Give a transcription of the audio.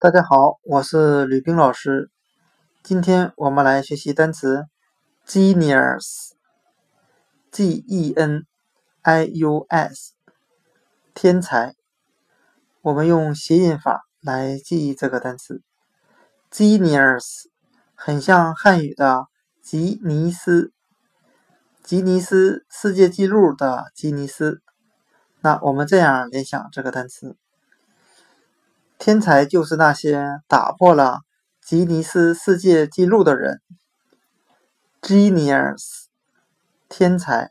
大家好，我是吕冰老师。今天我们来学习单词 genius，G-E-N-I-U-S，天才。我们用谐音法来记忆这个单词 genius，很像汉语的吉尼斯，吉尼斯世界纪录的吉尼斯。那我们这样联想这个单词。天才就是那些打破了吉尼斯世界纪录的人。Genius，天才。